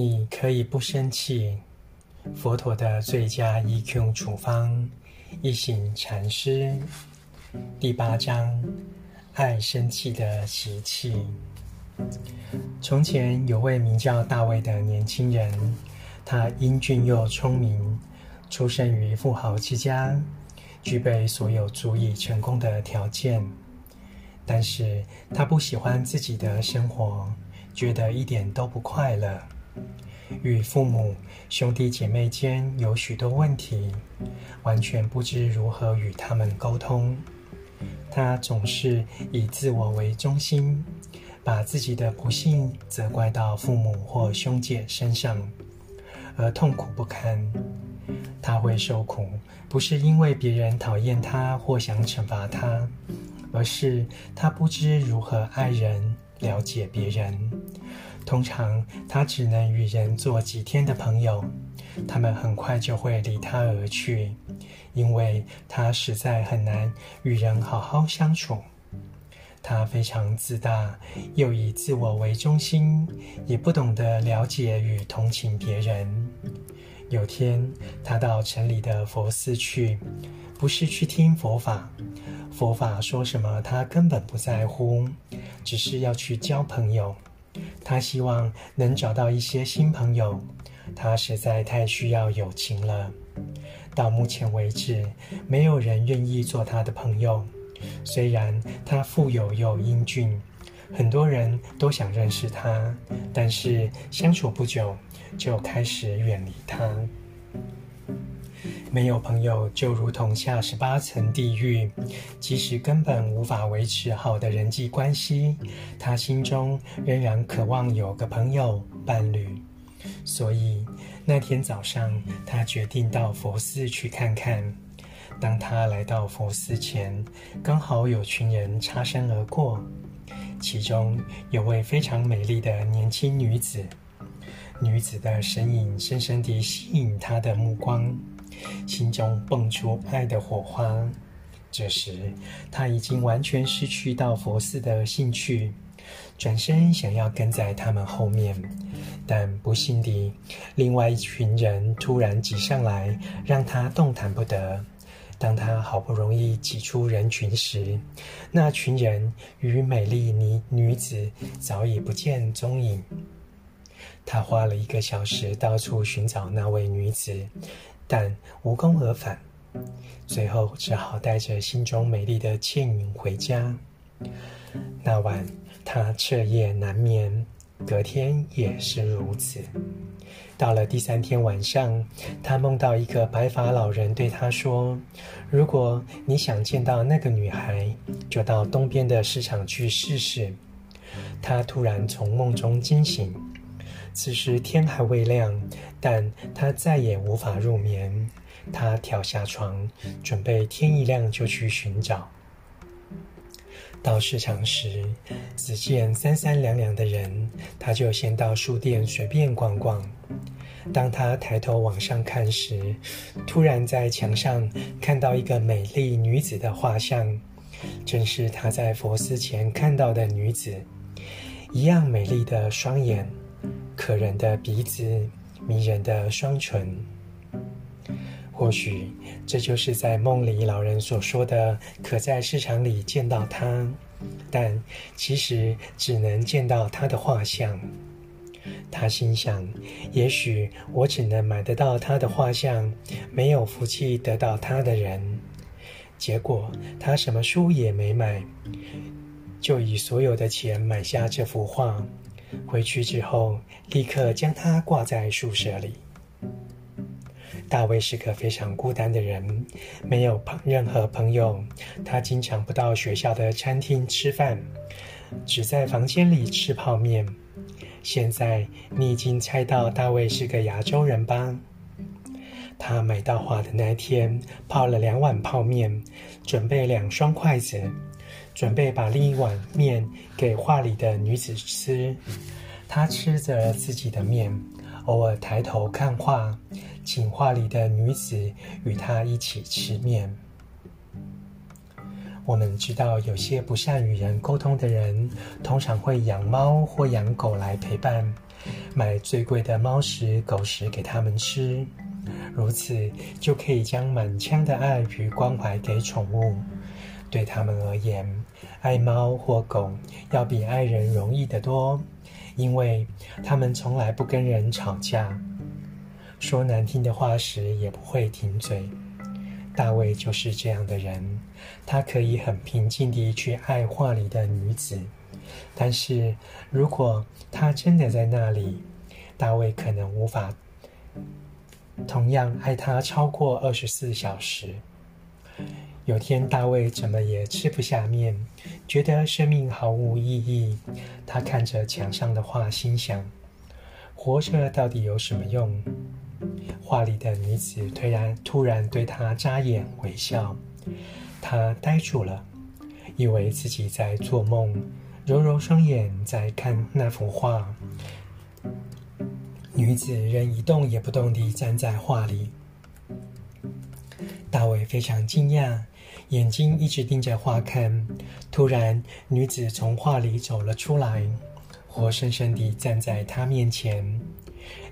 你可以不生气。佛陀的最佳 EQ 处方，一行禅师，第八章：爱生气的习气。从前有位名叫大卫的年轻人，他英俊又聪明，出生于富豪之家，具备所有足以成功的条件。但是他不喜欢自己的生活，觉得一点都不快乐。与父母、兄弟姐妹间有许多问题，完全不知如何与他们沟通。他总是以自我为中心，把自己的不幸责怪到父母或兄姐身上，而痛苦不堪。他会受苦，不是因为别人讨厌他或想惩罚他，而是他不知如何爱人、了解别人。通常他只能与人做几天的朋友，他们很快就会离他而去，因为他实在很难与人好好相处。他非常自大，又以自我为中心，也不懂得了解与同情别人。有天，他到城里的佛寺去，不是去听佛法，佛法说什么他根本不在乎，只是要去交朋友。他希望能找到一些新朋友，他实在太需要友情了。到目前为止，没有人愿意做他的朋友。虽然他富有又英俊，很多人都想认识他，但是相处不久就开始远离他。没有朋友，就如同下十八层地狱。即使根本无法维持好的人际关系，他心中仍然渴望有个朋友伴侣。所以那天早上，他决定到佛寺去看看。当他来到佛寺前，刚好有群人擦身而过，其中有位非常美丽的年轻女子。女子的身影深深地吸引他的目光。心中蹦出爱的火花。这时，他已经完全失去到佛寺的兴趣，转身想要跟在他们后面，但不幸地，另外一群人突然挤上来，让他动弹不得。当他好不容易挤出人群时，那群人与美丽女女子早已不见踪影。他花了一个小时到处寻找那位女子。但无功而返，最后只好带着心中美丽的倩影回家。那晚他彻夜难眠，隔天也是如此。到了第三天晚上，他梦到一个白发老人对他说：“如果你想见到那个女孩，就到东边的市场去试试。”他突然从梦中惊醒。此时天还未亮，但他再也无法入眠。他跳下床，准备天一亮就去寻找。到市场时，只见三三两两的人，他就先到书店随便逛逛。当他抬头往上看时，突然在墙上看到一个美丽女子的画像，正是他在佛寺前看到的女子，一样美丽的双眼。可人的鼻子，迷人的双唇，或许这就是在梦里老人所说的，可在市场里见到他，但其实只能见到他的画像。他心想：也许我只能买得到他的画像，没有福气得到他的人。结果他什么书也没买，就以所有的钱买下这幅画。回去之后，立刻将它挂在宿舍里。大卫是个非常孤单的人，没有朋任何朋友。他经常不到学校的餐厅吃饭，只在房间里吃泡面。现在你已经猜到大卫是个亚洲人吧？他买到画的那天，泡了两碗泡面，准备两双筷子。准备把另一碗面给画里的女子吃，他吃着自己的面，偶尔抬头看画，请画里的女子与他一起吃面。我们知道，有些不善与人沟通的人，通常会养猫或养狗来陪伴，买最贵的猫食、狗食给他们吃，如此就可以将满腔的爱与关怀给宠物。对他们而言，爱猫或狗要比爱人容易得多，因为他们从来不跟人吵架，说难听的话时也不会停嘴。大卫就是这样的人，他可以很平静地去爱画里的女子，但是如果他真的在那里，大卫可能无法同样爱她超过二十四小时。有天，大卫怎么也吃不下面，觉得生命毫无意义。他看着墙上的画，心想：活着到底有什么用？画里的女子突然突然对他眨眼微笑，他呆住了，以为自己在做梦，揉揉双眼在看那幅画。女子仍一动也不动地站在画里。大卫非常惊讶，眼睛一直盯着画看。突然，女子从画里走了出来，活生生地站在他面前。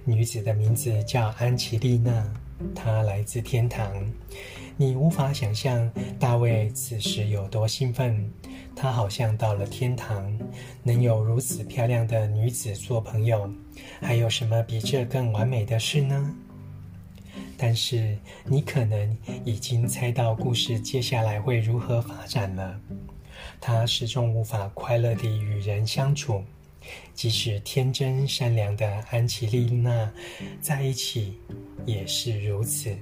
女子的名字叫安琪丽娜，她来自天堂。你无法想象大卫此时有多兴奋，他好像到了天堂，能有如此漂亮的女子做朋友，还有什么比这更完美的事呢？但是你可能已经猜到故事接下来会如何发展了。他始终无法快乐地与人相处。即使天真善良的安琪丽娜在一起，也是如此。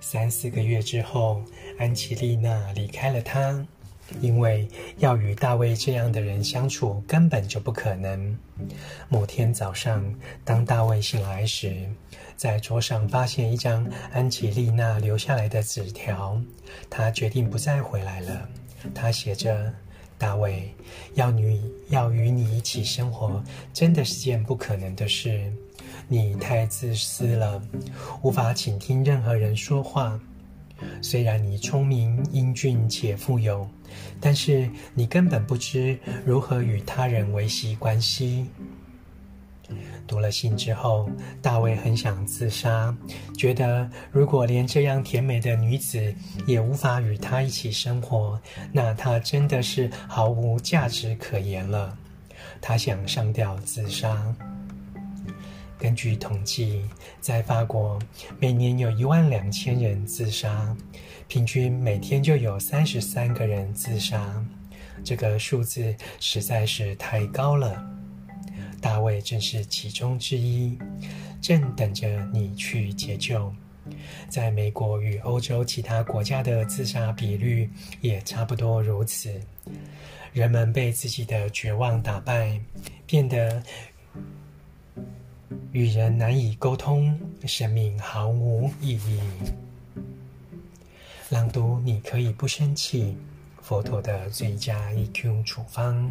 三四个月之后，安琪丽娜离开了他，因为要与大卫这样的人相处根本就不可能。某天早上，当大卫醒来时，在桌上发现一张安吉丽娜留下来的纸条，他决定不再回来了。他写着。大卫，要你要与你一起生活，真的是件不可能的事。你太自私了，无法倾听任何人说话。虽然你聪明、英俊且富有，但是你根本不知如何与他人维系关系。读了信之后，大卫很想自杀，觉得如果连这样甜美的女子也无法与他一起生活，那他真的是毫无价值可言了。他想上吊自杀。根据统计，在法国，每年有一万两千人自杀，平均每天就有三十三个人自杀。这个数字实在是太高了。大卫正是其中之一，正等着你去解救。在美国与欧洲其他国家的自杀比率也差不多如此。人们被自己的绝望打败，变得与人难以沟通，生命毫无意义。朗读，你可以不生气。佛陀的最佳 EQ 处方。